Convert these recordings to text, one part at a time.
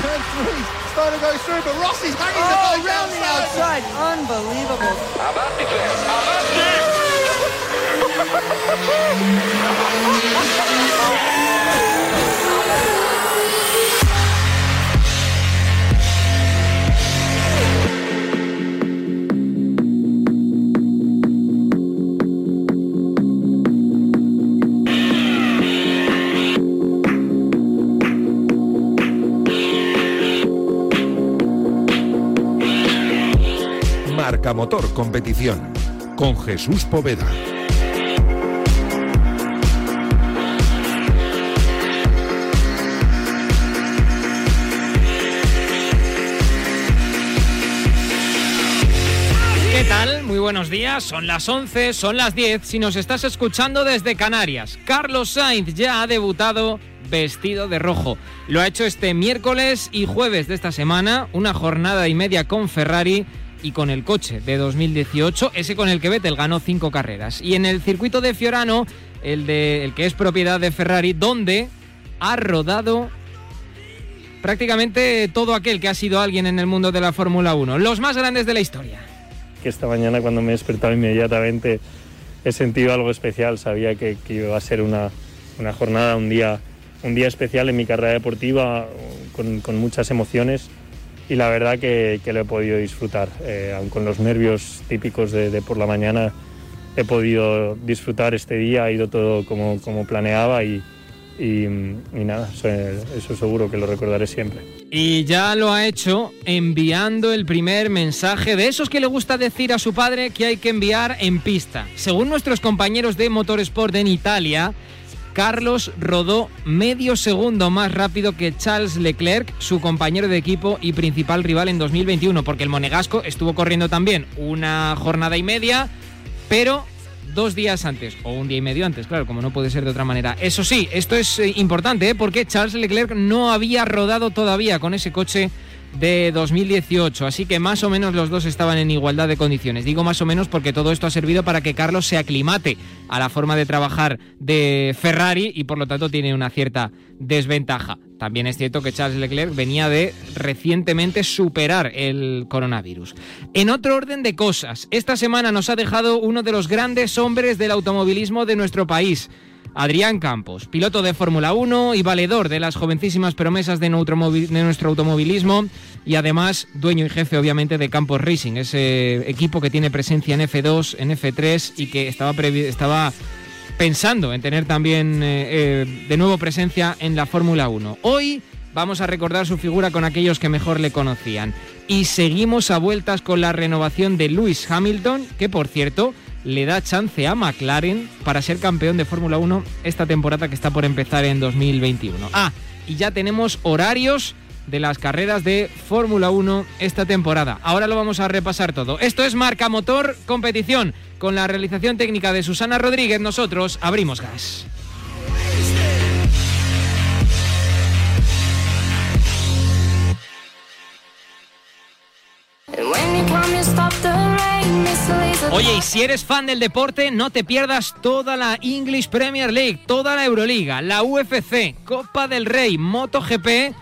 turn three. Starting to go through, but Rossi's hanging oh, the ball around the outside. Unbelievable. How about? How about? Motor Competición con Jesús Poveda. ¿Qué tal? Muy buenos días. Son las 11, son las 10. Si nos estás escuchando desde Canarias, Carlos Sainz ya ha debutado vestido de rojo. Lo ha hecho este miércoles y jueves de esta semana, una jornada y media con Ferrari y con el coche de 2018, ese con el que Vettel ganó cinco carreras. Y en el circuito de Fiorano, el, de, el que es propiedad de Ferrari, donde ha rodado prácticamente todo aquel que ha sido alguien en el mundo de la Fórmula 1, los más grandes de la historia. Que esta mañana cuando me he despertado inmediatamente he sentido algo especial, sabía que, iba a ser una, una, jornada, un día, un día especial en mi carrera deportiva, con, con muchas emociones y la verdad que, lo he podido disfrutar, eh, aun con los nervios típicos de, por la mañana, he podido disfrutar este día, ha ido todo como, como planeaba y, y, nada, eso, seguro que lo recordaré siempre. Y ya lo ha hecho enviando el primer mensaje de esos que le gusta decir a su padre que hay que enviar en pista. Según nuestros compañeros de Motorsport en Italia, Carlos rodó medio segundo más rápido que Charles Leclerc, su compañero de equipo y principal rival en 2021, porque el monegasco estuvo corriendo también una jornada y media, pero dos días antes, o un día y medio antes, claro, como no puede ser de otra manera. Eso sí, esto es eh, importante, ¿eh? porque Charles Leclerc no había rodado todavía con ese coche de 2018, así que más o menos los dos estaban en igualdad de condiciones. Digo más o menos porque todo esto ha servido para que Carlos se aclimate a la forma de trabajar de Ferrari y por lo tanto tiene una cierta desventaja. También es cierto que Charles Leclerc venía de recientemente superar el coronavirus. En otro orden de cosas, esta semana nos ha dejado uno de los grandes hombres del automovilismo de nuestro país. Adrián Campos, piloto de Fórmula 1 y valedor de las jovencísimas promesas de nuestro automovilismo y además dueño y jefe obviamente de Campos Racing, ese equipo que tiene presencia en F2, en F3 y que estaba, estaba pensando en tener también eh, eh, de nuevo presencia en la Fórmula 1. Hoy vamos a recordar su figura con aquellos que mejor le conocían. Y seguimos a vueltas con la renovación de Lewis Hamilton, que por cierto le da chance a McLaren para ser campeón de Fórmula 1 esta temporada que está por empezar en 2021. Ah, y ya tenemos horarios de las carreras de Fórmula 1 esta temporada. Ahora lo vamos a repasar todo. Esto es Marca Motor Competición. Con la realización técnica de Susana Rodríguez, nosotros abrimos gas. Oye, y si eres fan del deporte, no te pierdas toda la English Premier League, toda la Euroliga, la UFC, Copa del Rey, MotoGP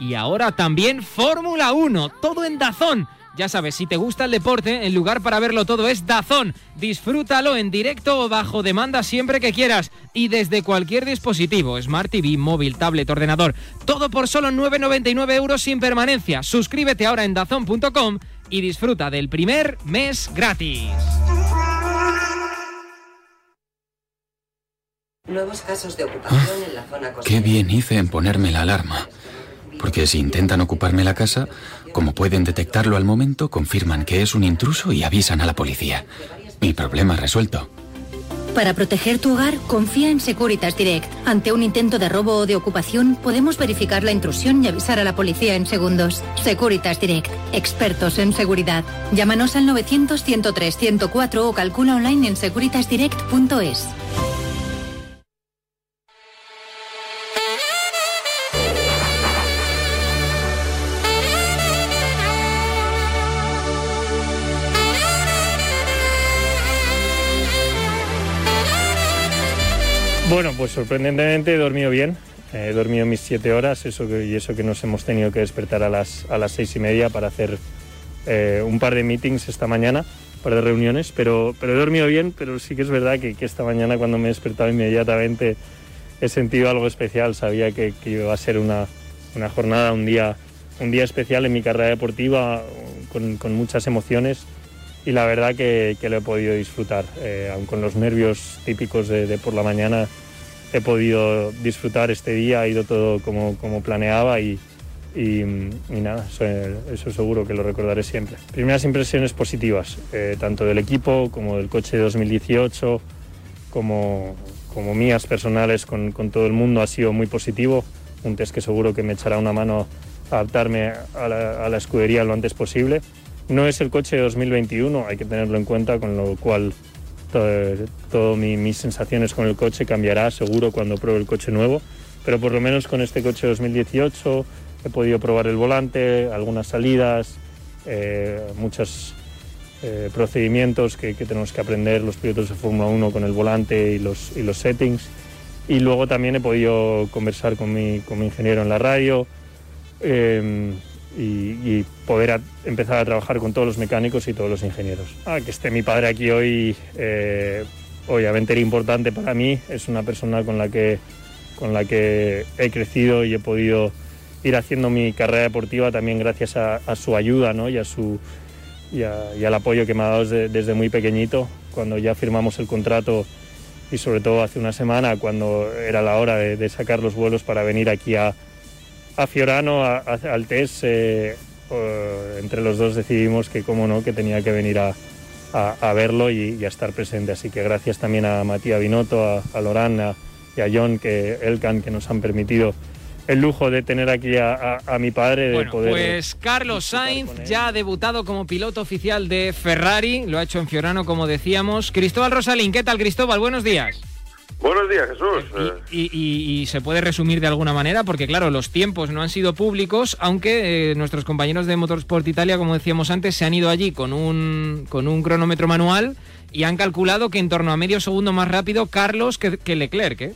y ahora también Fórmula 1, todo en Dazón. Ya sabes, si te gusta el deporte, el lugar para verlo todo es Dazón. Disfrútalo en directo o bajo demanda siempre que quieras y desde cualquier dispositivo, Smart TV, móvil, tablet, ordenador. Todo por solo 9,99 euros sin permanencia. Suscríbete ahora en dazón.com y disfruta del primer mes gratis. Nuevos casos de ocupación en la zona. Qué bien hice en ponerme la alarma. Porque si intentan ocuparme la casa, como pueden detectarlo al momento, confirman que es un intruso y avisan a la policía. Mi problema resuelto. Para proteger tu hogar, confía en Securitas Direct. Ante un intento de robo o de ocupación, podemos verificar la intrusión y avisar a la policía en segundos. Securitas Direct, expertos en seguridad. Llámanos al 900 103 104 o calcula online en securitasdirect.es. Bueno, pues sorprendentemente he dormido bien. He dormido mis siete horas eso que, y eso que nos hemos tenido que despertar a las, a las seis y media para hacer eh, un par de meetings esta mañana, un par de reuniones, pero, pero he dormido bien, pero sí que es verdad que, esta mañana cuando me he despertado inmediatamente he sentido algo especial, sabía que, iba a ser una, una jornada, un día, un día especial en mi carrera deportiva, con, con muchas emociones y la verdad que, que lo he podido disfrutar, eh, aun con los nervios típicos de, por la mañana, he podido disfrutar este día, ha ido todo como, como planeaba y, y, y nada, eso, eso, seguro que lo recordaré siempre. Primeras impresiones positivas, eh, tanto del equipo como del coche de 2018, como, como mías personales con, con, todo el mundo ha sido muy positivo, un test que seguro que me echará una mano a adaptarme a la, a la escudería lo antes posible. No es el coche de 2021, hay que tenerlo en cuenta, con lo cual todo, todo mi, mis sensaciones con el coche cambiará seguro cuando pruebe el coche nuevo, pero por lo menos con este coche de 2018 he podido probar el volante, algunas salidas, eh, muchos eh, procedimientos que, tenemos que aprender los pilotos de Fórmula 1 con el volante y los, y los settings. Y luego también he podido conversar con mi, con mi ingeniero en la radio. Eh, y, poder empezar a trabajar con todos los mecánicos y todos los ingenieros. Ah, que esté mi padre aquí hoy, eh, obviamente era importante para mí, es una persona con la, que, con la que he crecido y he podido ir haciendo mi carrera deportiva también gracias a, su ayuda ¿no? y, a su, y, al apoyo que me ha dado desde, muy pequeñito, cuando ya firmamos el contrato y sobre todo hace una semana cuando era la hora de sacar los vuelos para venir aquí a, a Fiorano, a, a, al test, eh, entre los dos decidimos que, como no, que tenía que venir a, a verlo y, y, a estar presente. Así que gracias también a Matías Binotto, a, a Lorán a, y a John, que, Elkan, que nos han permitido el lujo de tener aquí a, a, a mi padre. De bueno, poder pues Carlos Sainz ya ha debutado como piloto oficial de Ferrari, lo ha hecho en Fiorano, como decíamos. Cristóbal Rosalín, ¿qué tal, Cristóbal? Buenos días. Buenos días, Jesús. Y, y, y, y, se puede resumir de alguna manera, porque claro, los tiempos no han sido públicos, aunque eh, nuestros compañeros de Motorsport Italia, como decíamos antes, se han ido allí con un, con un cronómetro manual y han calculado que en torno a medio segundo más rápido Carlos que, que Leclerc. ¿eh?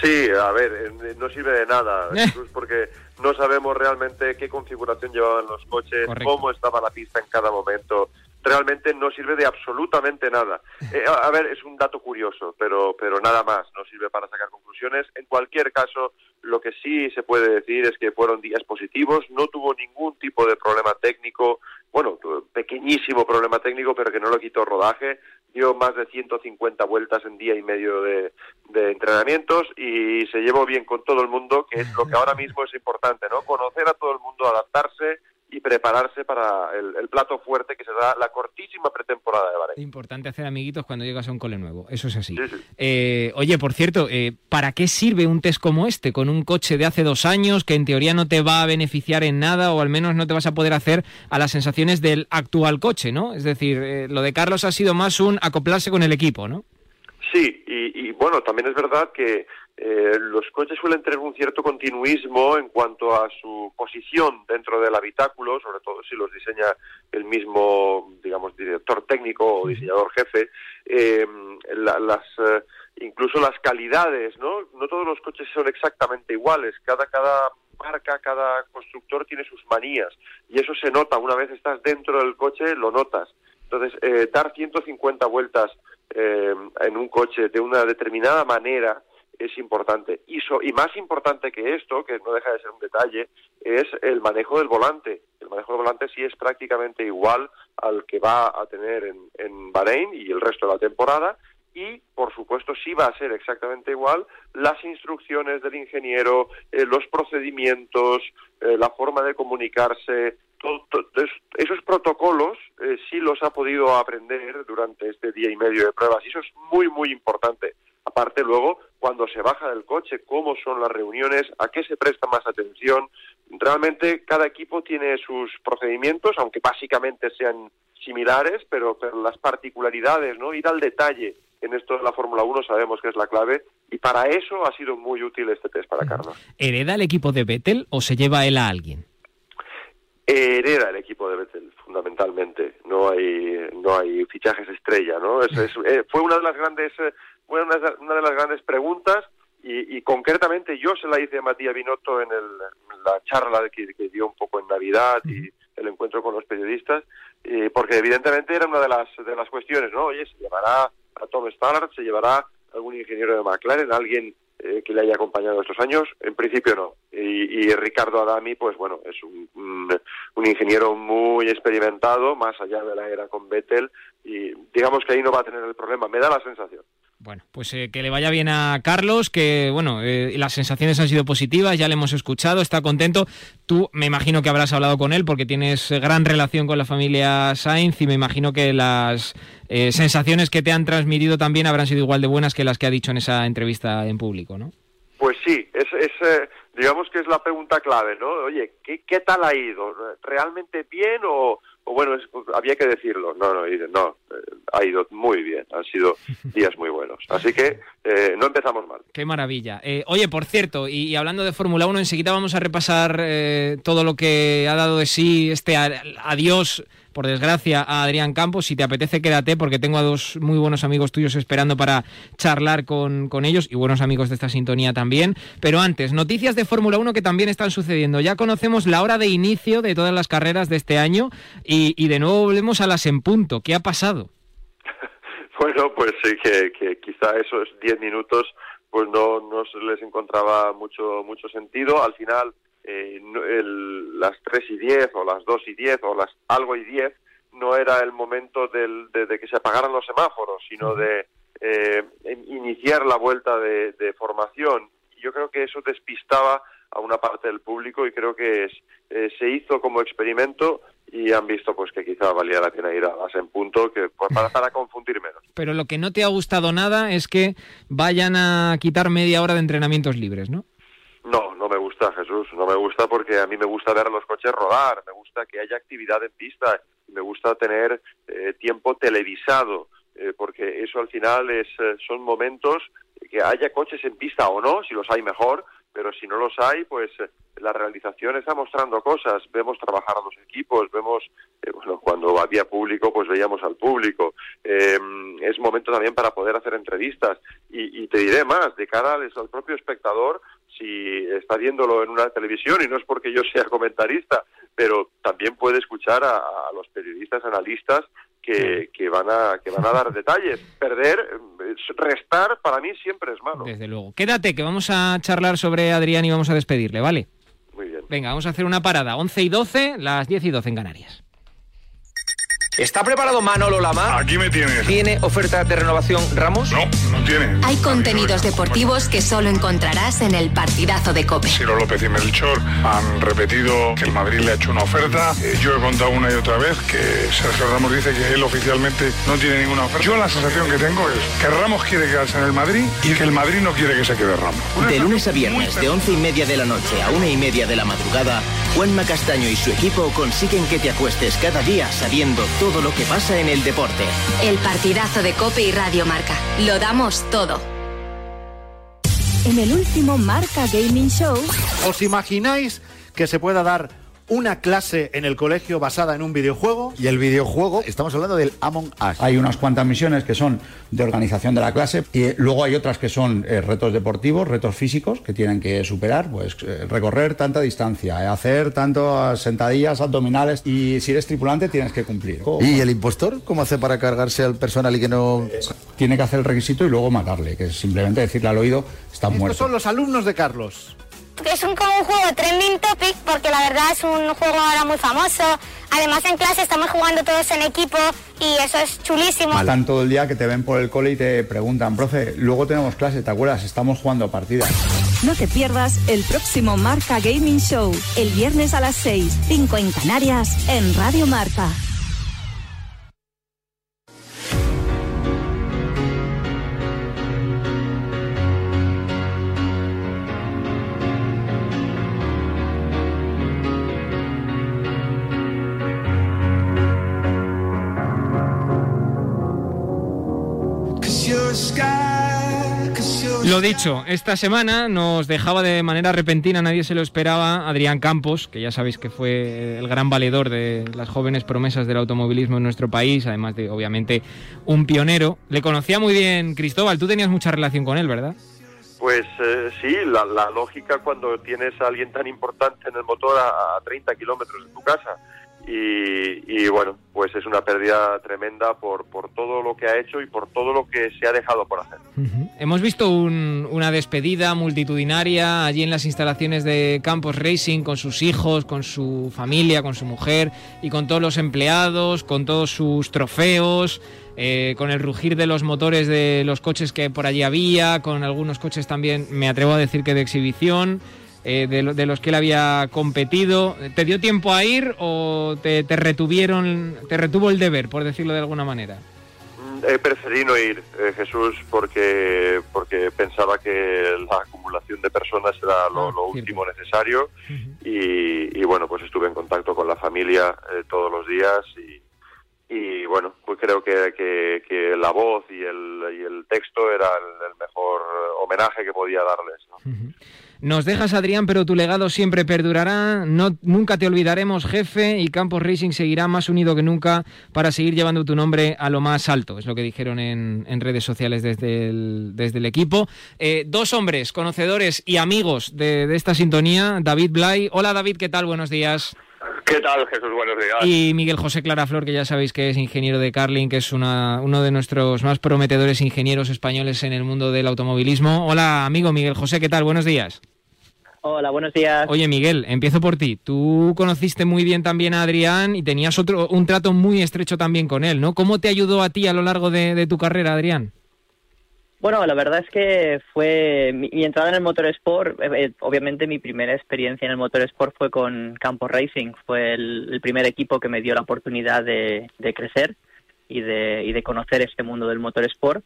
Sí, a ver, eh, no sirve de nada, Jesús, porque no sabemos realmente qué configuración llevaban los coches, Correcto. cómo estaba la pista en cada momento realmente no sirve de absolutamente nada. Eh, a, ver, es un dato curioso, pero, pero nada más, no sirve para sacar conclusiones. En cualquier caso, lo que sí se puede decir es que fueron días positivos, no tuvo ningún tipo de problema técnico, bueno, pequeñísimo problema técnico, pero que no lo quitó rodaje, dio más de 150 vueltas en día y medio de, de entrenamientos y se llevó bien con todo el mundo, que es lo que ahora mismo es importante, ¿no? Conocer a todo el mundo, adaptarse, y prepararse para el, el, plato fuerte que se da la cortísima pretemporada de Bahrein. Importante hacer amiguitos cuando llegas a un cole nuevo, eso es así. Sí, sí. Eh, oye, por cierto, eh, ¿para qué sirve un test como este? Con un coche de hace dos años que en teoría no te va a beneficiar en nada o al menos no te vas a poder hacer a las sensaciones del actual coche, ¿no? Es decir, eh, lo de Carlos ha sido más un acoplarse con el equipo, ¿no? Sí, y, y bueno, también es verdad que eh, los coches suelen tener un cierto continuismo en cuanto a su posición dentro del habitáculo, sobre todo si los diseña el mismo, digamos, director técnico o diseñador jefe. Eh, la, las, eh, incluso las calidades, ¿no? No todos los coches son exactamente iguales. Cada, cada marca, cada constructor tiene sus manías y eso se nota. Una vez estás dentro del coche, lo notas. Entonces, eh, dar 150 vueltas eh, en un coche de una determinada manera es importante. Y, so, y más importante que esto, que no deja de ser un detalle, es el manejo del volante. El manejo del volante sí es prácticamente igual al que va a tener en, en Bahrein y el resto de la temporada. Y, por supuesto, sí va a ser exactamente igual las instrucciones del ingeniero, eh, los procedimientos, eh, la forma de comunicarse, todo, todo, esos protocolos eh, sí los ha podido aprender durante este día y medio de pruebas y eso es muy muy importante Aparte luego, cuando se baja del coche, cómo son las reuniones, a qué se presta más atención. Realmente cada equipo tiene sus procedimientos, aunque básicamente sean similares, pero, pero las particularidades, ¿no? Ir al detalle en esto de la Fórmula 1 sabemos que es la clave y para eso ha sido muy útil este test para Carlos. ¿Hereda el equipo de Vettel o se lleva él a alguien? Hereda el equipo de Vettel fundamentalmente. No hay no hay fichajes estrella no es, es, eh, fue una de las grandes eh, fue una, una, de las grandes preguntas y, y, concretamente yo se la hice a Matías Binotto en, el, en la charla que, que, dio un poco en Navidad y el encuentro con los periodistas, y porque evidentemente era una de las, de las cuestiones, ¿no? Oye, se llevará a Tom Stallard, se llevará algún ingeniero de McLaren, alguien eh, que le haya acompañado estos años, en principio no. Y, Ricardo Adami, pues bueno, es un, un, un, ingeniero muy experimentado, más allá de la era con Vettel, y digamos que ahí no va a tener el problema, me da la sensación. Bueno, pues eh, que le vaya bien a Carlos, que bueno, eh, las sensaciones han sido positivas, ya le hemos escuchado, está contento. Tú me imagino que habrás hablado con él porque tienes gran relación con la familia Sainz y me imagino que las eh, sensaciones que te han transmitido también habrán sido igual de buenas que las que ha dicho en esa entrevista en público, ¿no? Pues sí, es, es digamos que es la pregunta clave, ¿no? Oye, ¿qué, tal ha ido? ¿Realmente bien o bueno, es, había que decirlo? No, no, no, eh, ha ido muy bien, han sido días muy buenos. Así que eh, no empezamos mal. Qué maravilla. Eh, oye, por cierto, y, y hablando de Fórmula 1, enseguida vamos a repasar eh, todo lo que ha dado de sí este adiós por desgracia, a Adrián Campos. Si te apetece, quédate, porque tengo a dos muy buenos amigos tuyos esperando para charlar con, con ellos y buenos amigos de esta sintonía también. Pero antes, noticias de Fórmula 1 que también están sucediendo. Ya conocemos la hora de inicio de todas las carreras de este año y, y de nuevo volvemos a las en punto. ¿Qué ha pasado? bueno, pues sí, que, quizá esos 10 minutos pues no, no les encontraba mucho, mucho sentido. Al final eh, el, las 3 y 10 o las 2 y 10 o las algo y 10 no era el momento del, de, de, que se apagaran los semáforos, sino de eh, iniciar la vuelta de, de, formación. Yo creo que eso despistaba a una parte del público y creo que es, eh, se hizo como experimento y han visto pues que quizá valía la pena ir a más en punto que pues, para, para confundir menos. Pero lo que no te ha gustado nada es que vayan a quitar media hora de entrenamientos libres, ¿no? Me gusta, Jesús. No me gusta porque a mí me gusta ver a los coches rodar, me gusta que haya actividad en pista, me gusta tener eh, tiempo televisado, eh, porque eso al final es, eh, son momentos que haya coches en pista o no, si los hay mejor, pero si no los hay, pues eh, la realización está mostrando cosas. Vemos trabajar a los equipos, vemos, bueno, cuando había público, pues veíamos al público. Eh, es momento también para poder hacer entrevistas. Y, y te diré más, de cara al, propio espectador, si está viéndolo en una televisión, y no es porque yo sea comentarista, pero también puede escuchar a, a los periodistas, analistas, que, que, van a que van a dar detalles. Perder, restar para mí siempre es malo. Desde luego. Quédate que vamos a charlar sobre Adrián y vamos a despedirle, ¿vale? Muy bien. Venga, vamos a hacer una parada. 11 y 12, las 10 y 12 en Canarias. ¿Está preparado Manolo Lama? Aquí me tienes. ¿Tiene oferta de renovación Ramos? No, no tiene. Hay contenidos deportivos que solo encontrarás en el partidazo de COPE. Ciro López y Melchor han repetido que el Madrid le ha hecho una oferta. Eh, yo he contado una y otra vez que Sergio Ramos dice que él oficialmente no tiene ninguna oferta. Yo la sensación que tengo es que Ramos quiere quedarse en el Madrid y que el Madrid no quiere que se quede Ramos. De lunes a viernes, de once y media de la noche a una y media de la madrugada, Juanma Castaño y su equipo consiguen que te acuestes cada día sabiendo todo lo que pasa en el deporte. El partidazo de Cope y Radio Marca. Lo damos todo. En el último Marca Gaming Show. ¿Os imagináis que se pueda dar una clase en el colegio basada en un videojuego. Y el videojuego, estamos hablando del Among Us. Hay unas cuantas misiones que son de organización de la clase y luego hay otras que son eh, retos deportivos, retos físicos que tienen que superar, pues eh, recorrer tanta distancia, eh, hacer tantas sentadillas abdominales y si eres tripulante tienes que cumplir. ¿Y el impostor cómo hace para cargarse al personal y que no...? Tiene que hacer el requisito y luego matarle, que es simplemente decirle al oído, está Estos muerto. son los alumnos de Carlos. Es un, como un juego trending topic porque la verdad es un juego ahora muy famoso. Además en clase estamos jugando todos en equipo y eso es chulísimo. Están todo el día que te ven por el cole y te preguntan, profe, luego tenemos clase, ¿te acuerdas? Estamos jugando partidas. No te pierdas el próximo Marca Gaming Show, el viernes a las 6, 5 en Canarias, en Radio Marca. Lo dicho, esta semana nos dejaba de manera repentina, nadie se lo esperaba, Adrián Campos, que ya sabéis que fue el gran valedor de las jóvenes promesas del automovilismo en nuestro país, además de, obviamente, un pionero. Le conocía muy bien Cristóbal, tú tenías mucha relación con él, ¿verdad? Pues eh, sí, la, lógica cuando tienes a alguien tan importante en el motor a, a 30 kilómetros de tu casa y, y, bueno, pues es una pérdida tremenda por, por todo lo que ha hecho y por todo lo que se ha dejado por hacer. Hemos visto un- una despedida multitudinaria allí en las instalaciones de Campos Racing con sus hijos, con su familia, con su mujer y con todos los empleados, con todos sus trofeos, eh, con el rugir de los motores de los coches que por allí había, con algunos coches también, me atrevo a decir que de exhibición. Eh, de, de los que él había competido, ¿te dio tiempo a ir o te, te retuvieron, te retuvo el deber, por decirlo de alguna manera? Mm, He preferido no ir, eh, Jesús, porque, porque pensaba que la acumulación de personas era lo, lo último necesario. Y, y, bueno, pues estuve en contacto con la familia eh, todos los días y, y bueno, creo que, que, la voz y el, y el texto era el, mejor homenaje que podía darles. ¿no? Nos dejas, Adrián, pero tu legado siempre perdurará. No, nunca te olvidaremos, jefe, y Campos Racing seguirá más unido que nunca para seguir llevando tu nombre a lo más alto. Es lo que dijeron en, en redes sociales desde el, desde el equipo. Eh, dos hombres, conocedores y amigos de, de esta sintonía. David Blay. Hola, David, ¿qué tal? Buenos días. ¿Qué tal, Jesús? Buenos días. Y Miguel José Claraflor, que ya sabéis que es ingeniero de Carling, que es una, uno de nuestros más prometedores ingenieros españoles en el mundo del automovilismo. Hola, amigo Miguel José, ¿qué tal? Buenos días. Hola, buenos días. Oye, Miguel, empiezo por ti. Tú conociste muy bien también a Adrián y tenías otro, un trato muy estrecho también con él, ¿no? ¿Cómo te ayudó a ti a lo largo de, de tu carrera, Adrián? Bueno, la verdad es que fue mi, mi entrada en el motorsport, eh, eh, obviamente mi primera experiencia en el motorsport fue con Campos Racing, fue el, primer equipo que me dio la oportunidad de, crecer y de, y de conocer este mundo del motorsport.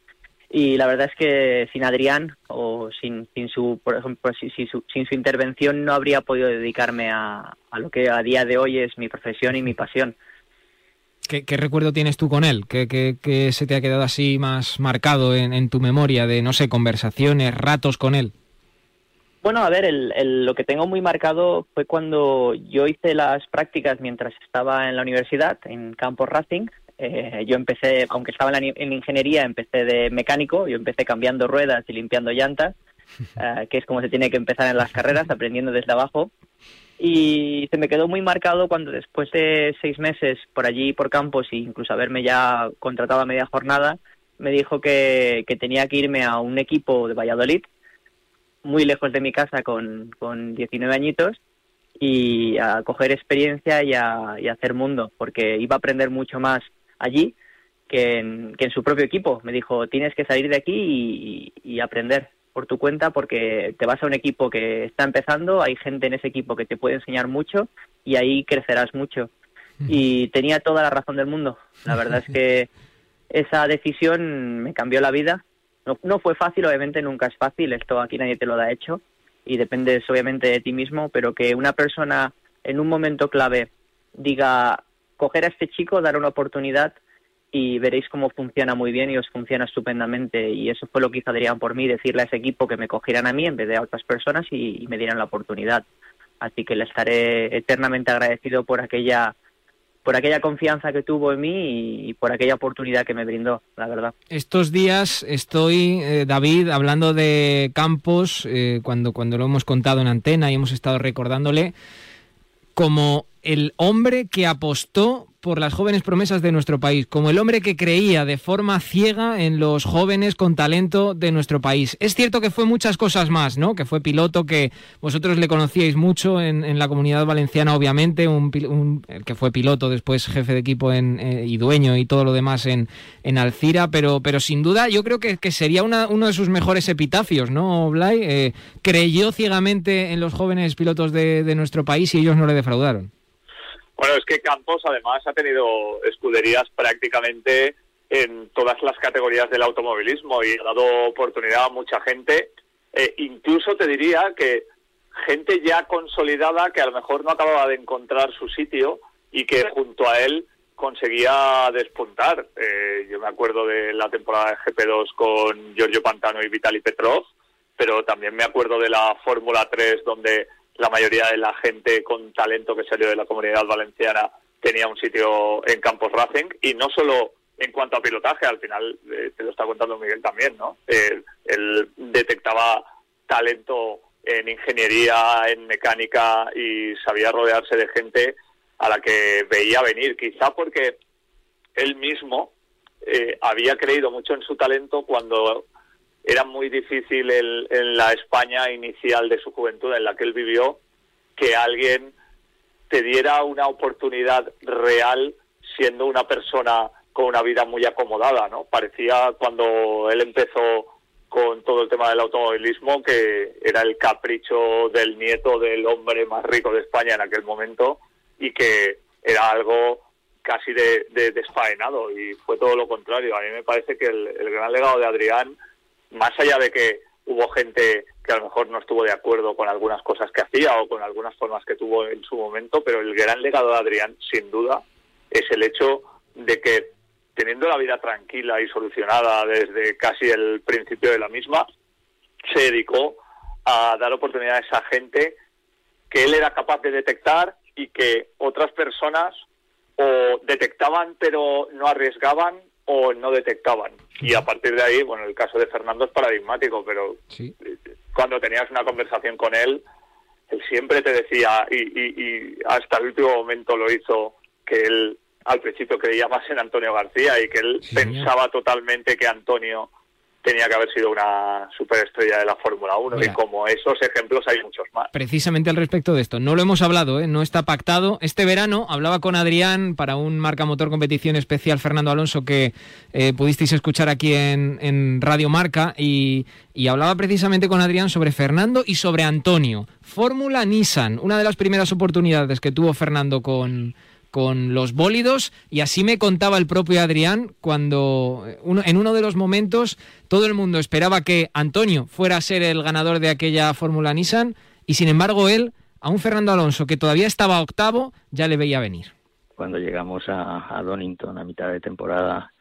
Y la verdad es que sin Adrián o sin, sin su, por ejemplo, sin, su, sin su intervención no habría podido dedicarme a lo que a día de hoy es mi profesión y mi pasión. ¿Qué, qué recuerdo tienes tú con él? ¿Qué, qué- qué se te ha quedado así más marcado en, en tu memoria de, no sé, conversaciones, ratos con él? Bueno, a ver, el, el- lo que tengo muy marcado fue cuando yo hice las prácticas mientras estaba en la universidad, en Campos Racing. Eh, yo empecé, aunque estaba en, la ni- en ingeniería, empecé de mecánico, yo empecé cambiando ruedas y limpiando llantas, eh, que es como se tiene que empezar en las carreras, aprendiendo desde abajo. Y se me quedó muy marcado cuando después de seis meses por allí, por campos, e incluso haberme ya contratado a media jornada, me dijo que, que tenía que irme a un equipo de Valladolid, muy lejos de mi casa con, con 19 añitos, y a coger experiencia y a, y hacer mundo, porque iba a aprender mucho más allí que en, que en su propio equipo. Me dijo, tienes que salir de aquí y, y aprender por tu cuenta porque te vas a un equipo que está empezando, hay gente en ese equipo que te puede enseñar mucho y ahí crecerás mucho. Y tenía toda la razón del mundo. La verdad es que esa decisión me cambió la vida. No, no fue fácil, obviamente nunca es fácil, esto aquí nadie te lo da hecho y dependes obviamente de ti mismo, pero que una persona en un momento clave diga, coger a este chico, dar una oportunidad y veréis cómo funciona muy bien y os funciona estupendamente. Y eso fue lo que hizo Adrián por mí, decirle a ese equipo que me cogieran a mí en vez de a otras personas y, me dieran la oportunidad. Así que le estaré eternamente agradecido por aquella por aquella confianza que tuvo en mí y, y por aquella oportunidad que me brindó, la verdad. Estos días estoy, eh, David, hablando de Campos, eh, cuando, cuando lo hemos contado en antena y hemos estado recordándole, como el hombre que apostó por las jóvenes promesas de nuestro país, como el hombre que creía de forma ciega en los jóvenes con talento de nuestro país. Es cierto que fue muchas cosas más, ¿no? Que fue piloto, que vosotros le conocíais mucho en, la comunidad valenciana, obviamente, un, un- que fue piloto, después jefe de equipo en, eh, y dueño y todo lo demás en, en Alcira, pero, pero sin duda yo creo que, sería una- uno de sus mejores epitafios, ¿no, Blay? Eh, creyó ciegamente en los jóvenes pilotos de nuestro país y ellos no le defraudaron. Bueno, es que Campos además ha tenido escuderías prácticamente en todas las categorías del automovilismo y ha dado oportunidad a mucha gente. Eh, incluso te diría que gente ya consolidada que a lo mejor no acababa de encontrar su sitio y que junto a él conseguía despuntar. Eh, yo me acuerdo de la temporada de GP2 con Giorgio Pantano y Vitaly Petrov, pero también me acuerdo de la Fórmula 3 donde la mayoría de la gente con talento que salió de la comunidad valenciana tenía un sitio en Campos Racing y no solo en cuanto a pilotaje, al final eh, te lo está contando Miguel también, ¿no? Él detectaba talento en ingeniería, en mecánica y sabía rodearse de gente a la que veía venir, quizá porque él mismo eh, había creído mucho en su talento cuando era muy difícil en la España inicial de su juventud en la que él vivió que alguien te diera una oportunidad real siendo una persona con una vida muy acomodada, ¿no? Parecía cuando él empezó con todo el tema del automovilismo que era el capricho del nieto del hombre más rico de España en aquel momento y que era algo casi de, desfaenado y fue todo lo contrario. A mí me parece que el gran legado de Adrián, más allá de que hubo gente que a lo mejor no estuvo de acuerdo con algunas cosas que hacía o con algunas formas que tuvo en su momento, pero el gran legado de Adrián, sin duda, es el hecho de que teniendo la vida tranquila y solucionada desde casi el principio de la misma, se dedicó a dar oportunidades a gente que él era capaz de detectar y que otras personas o detectaban pero no arriesgaban o no detectaban. Y a partir de ahí, bueno, el caso de Fernando es paradigmático, pero cuando tenías una conversación con él, él siempre te decía, y, y hasta el último momento lo hizo, que él al principio creía más en Antonio García y que él pensaba totalmente que Antonio tenía que haber sido una superestrella de la Fórmula 1 y como esos ejemplos hay muchos más. Precisamente al respecto de esto, no lo hemos hablado, ¿eh? no está pactado. Este verano hablaba con Adrián para un marca motor competición especial Fernando Alonso que eh, pudisteis escuchar aquí en, en Radio Marca y, y hablaba precisamente con Adrián sobre Fernando y sobre Antonio. Fórmula Nissan, una de las primeras oportunidades que tuvo Fernando con con los bólidos y así me contaba el propio Adrián cuando eh, en uno de los momentos todo el mundo esperaba que Antonio fuera a ser el ganador de aquella Fórmula Nissan y sin embargo él, a un Fernando Alonso que todavía estaba octavo, ya le veía venir. Cuando llegamos a, Donington a mitad de temporada,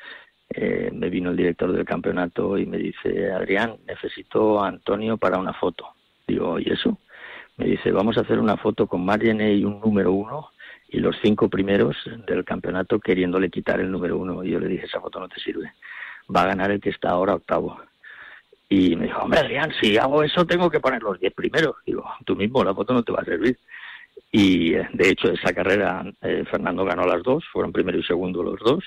eh, me vino el director del campeonato y me dice, Adrián, necesito a Antonio para una foto. Digo, ¿y eso? Me dice, vamos a hacer una foto con Marjane y un número uno y los cinco primeros del campeonato queriéndole quitar el número uno. Y yo le dije, esa foto no te sirve, va a ganar el que está ahora octavo. Y me dijo, hombre Adrián, si hago eso tengo que poner los diez primeros. Digo, tú mismo, la foto no te va a servir. Y eh, de hecho esa carrera eh, Fernando ganó las dos, fueron primero y segundo los dos.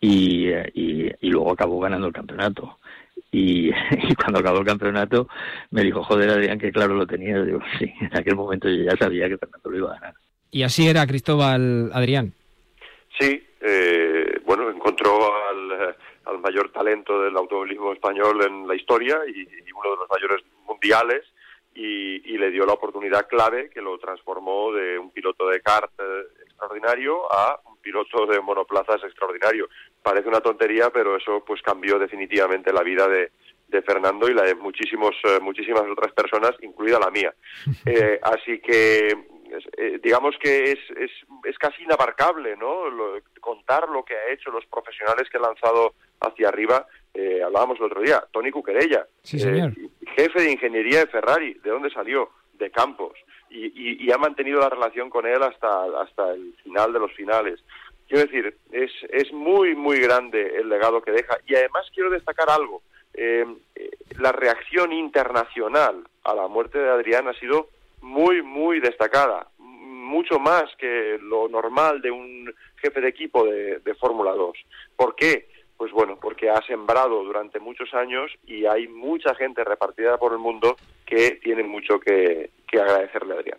Y, eh, y, luego acabó ganando el campeonato. Y, y, cuando acabó el campeonato me dijo, joder Adrián, que claro lo tenía. Digo, sí, en aquel momento yo ya sabía que Fernando lo iba a ganar. Y así era Cristóbal Adrián. Sí, eh, bueno, encontró al, al, mayor talento del automovilismo español en la historia y, uno de los mayores mundiales y, y, le dio la oportunidad clave que lo transformó de un piloto de kart eh, extraordinario a un piloto de monoplazas extraordinario. Parece una tontería, pero eso pues cambió definitivamente la vida de, de Fernando y la de muchísimos, eh, muchísimas otras personas, incluida la mía. Eh, así que eh, digamos que es, es, es, casi inabarcable, ¿no? contar lo que ha hecho los profesionales que han lanzado hacia arriba. Eh, hablábamos el otro día, Tony Cuquerella, eh, jefe de ingeniería de Ferrari, ¿de dónde salió? De Campos. Y, y, ha mantenido la relación con él hasta, hasta el final de los finales. Quiero decir, es, es muy, muy grande el legado que deja. Y además quiero destacar algo. la reacción internacional a la muerte de Adrián ha sido muy, muy destacada, mucho más que lo normal de un jefe de equipo de, de Fórmula 2. ¿Por qué? Pues bueno, porque ha sembrado durante muchos años y hay mucha gente repartida por el mundo que tiene mucho que, que agradecerle a Adrián.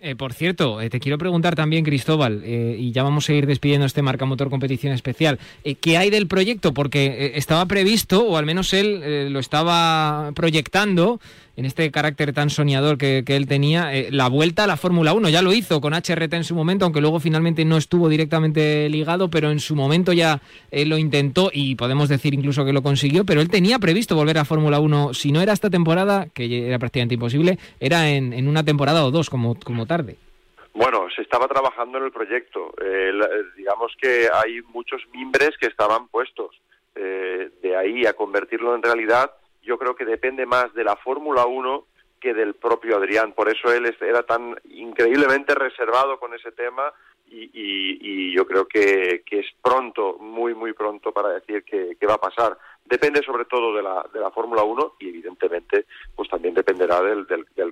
Eh, por cierto, eh, te quiero preguntar también, Cristóbal, eh, y ya vamos a ir despidiendo este Marca Motor Competición Especial, ¿qué hay del proyecto? Porque estaba previsto, o al menos él lo estaba proyectando, en este carácter tan soñador que, él tenía, la vuelta a la Fórmula 1. Ya lo hizo con HRT en su momento, aunque luego finalmente no estuvo directamente ligado, pero en su momento ya lo intentó y podemos decir incluso que lo consiguió, pero él tenía previsto volver a Fórmula 1, si no era esta temporada, que era prácticamente imposible, era en, una temporada o dos como como tarde? Bueno, se estaba trabajando en el proyecto. Eh, digamos que hay muchos mimbres que estaban puestos. Eh, de ahí a convertirlo en realidad, yo creo que depende más de la Fórmula 1 que del propio Adrián. Por eso él era tan increíblemente reservado con ese tema y, yo creo que, es pronto, muy, muy pronto para decir que, va a pasar. Depende sobre todo de la, de la Fórmula 1 y evidentemente pues también depende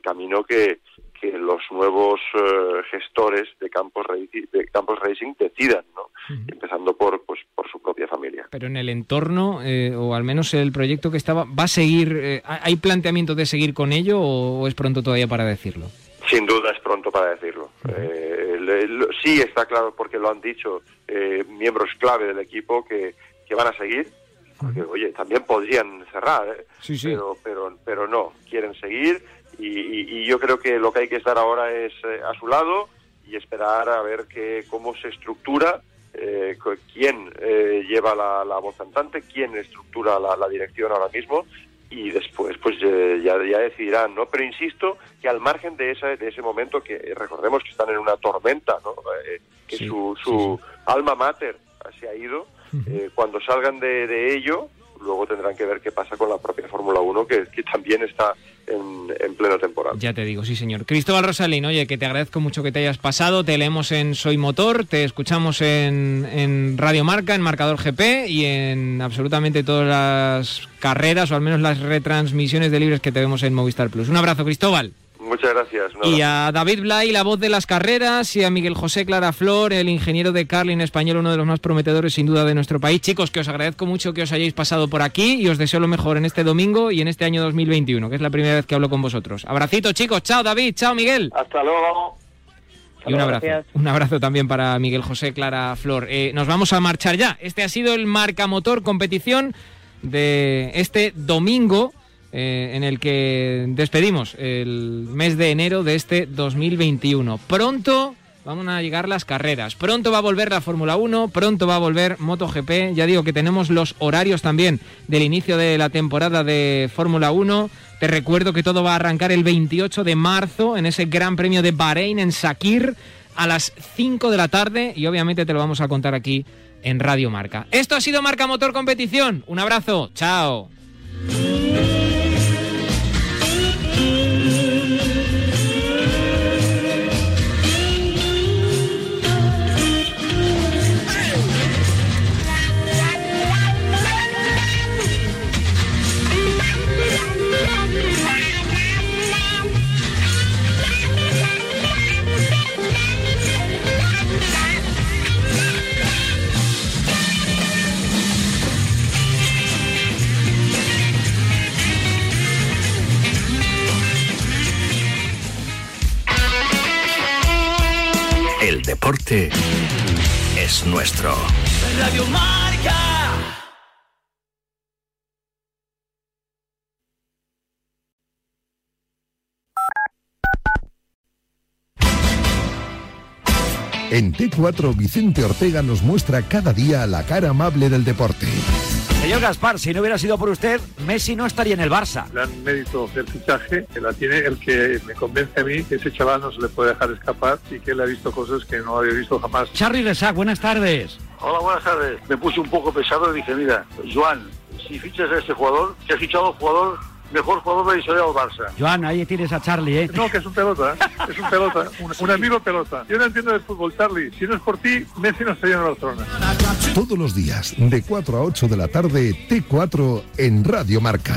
camino que, que los nuevos eh, gestores de Campos, Racing, de Campos Racing decidan, ¿no? empezando por, pues, por su propia familia. Pero en el entorno, eh, o al menos el proyecto que estaba, ¿va a seguir? eh, ¿Hay planteamiento de seguir con ello o, es pronto todavía para decirlo? Sin duda es pronto para decirlo. Eh, le- lo- sí está claro porque lo han dicho eh, miembros clave del equipo que, que van a seguir. Porque, oye, también podrían cerrar, ¿eh? Sí, sí. Pero, pero, pero no, quieren seguir y, y- y yo creo que lo que hay que estar ahora es eh, a su lado y esperar a ver que, cómo se estructura, eh, quién eh, lleva la, la voz cantante, quién estructura la, la dirección ahora mismo y después pues eh, ya, ya decidirán, ¿no? Pero insisto que al margen de ese, de ese momento que recordemos que están en una tormenta, ¿no? Eh, que su, su alma mater se ha ido, cuando salgan de, de ello, luego tendrán que ver qué pasa con la propia Fórmula 1 que, que también está en, en pleno temporada. Ya te digo, sí señor. Cristóbal Rosalín, oye, que te agradezco mucho que te hayas pasado, te leemos en Soy Motor, te escuchamos en, en Radio Marca, en Marcador GP y en absolutamente todas las carreras o al menos las retransmisiones de libres que te vemos en Movistar Plus. Un abrazo, Cristóbal. Muchas gracias. Y a David Blay, la voz de las carreras, y a Miguel José Clara Flor, el ingeniero de Carlin español, uno de los más prometedores sin duda de nuestro país. Chicos, que os agradezco mucho que os hayáis pasado por aquí y os deseo lo mejor en este domingo y en este año 2021, que es la primera vez que hablo con vosotros. Abracito, chicos. Chao, David. Chao, Miguel. Hasta luego. Y un abrazo. Un abrazo también para Miguel José Clara Flor. Eh, nos vamos a marchar ya. Este ha sido el Marca Motor competición de este domingo eh, en el que despedimos el mes de enero de este 2021. Pronto van a llegar las carreras. Pronto va a volver la Fórmula 1, pronto va a volver MotoGP. Ya digo que tenemos los horarios también del inicio de la temporada de Fórmula 1. Te recuerdo que todo va a arrancar el 28 de marzo en ese Gran Premio de Bahrein en Sakir a las 5 de la tarde y obviamente te lo vamos a contar aquí en Radio Marca. Esto ha sido Marca Motor Competición. Un abrazo. Chao. Deporte es nuestro. Radio Marca. En T4 Vicente Ortega nos muestra cada día la cara amable del deporte. Señor Gaspar, si no hubiera sido por usted, Messi no estaría en el Barça. gran mérito del fichaje que la tiene el que me convence a mí que ese chaval no se le puede dejar escapar y que él ha visto cosas que no había visto jamás. Charly Resac, buenas tardes. Hola, buenas tardes. Me puse un poco pesado y dije, mira, Joan, si fichas a este jugador, que has fichado al jugador, mejor jugador de la historia del Barça. Joan, ahí tienes a Charlie, ¿eh? No, que es un pelota, ¿eh? es un pelota, un, un amigo pelota. Yo no entiendo de fútbol, Charlie. Si no es por ti, Messi no estaría en Barcelona. Todos los días, de 4 a 8 de la tarde, T4 en Radio Marca.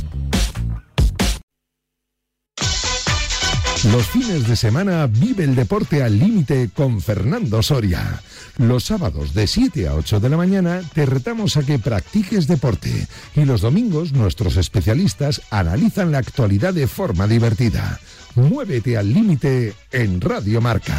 Los fines de semana vive el deporte al límite con Fernando Soria. Los sábados de 7 a 8 de la mañana te retamos a que practiques deporte y los domingos nuestros especialistas analizan la actualidad de forma divertida. Muévete al límite en Radio Marca.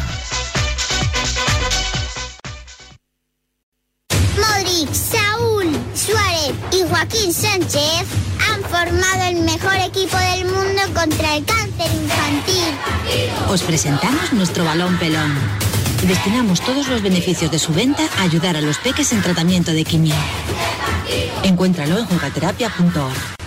Modric, Saúl, Suárez y Joaquín Sánchez formado el mejor equipo del mundo contra el cáncer infantil. Os presentamos nuestro balón pelón. Destinamos todos los beneficios de su venta a ayudar a los peques en tratamiento de quimio. Encuéntralo en jugaterapia.org.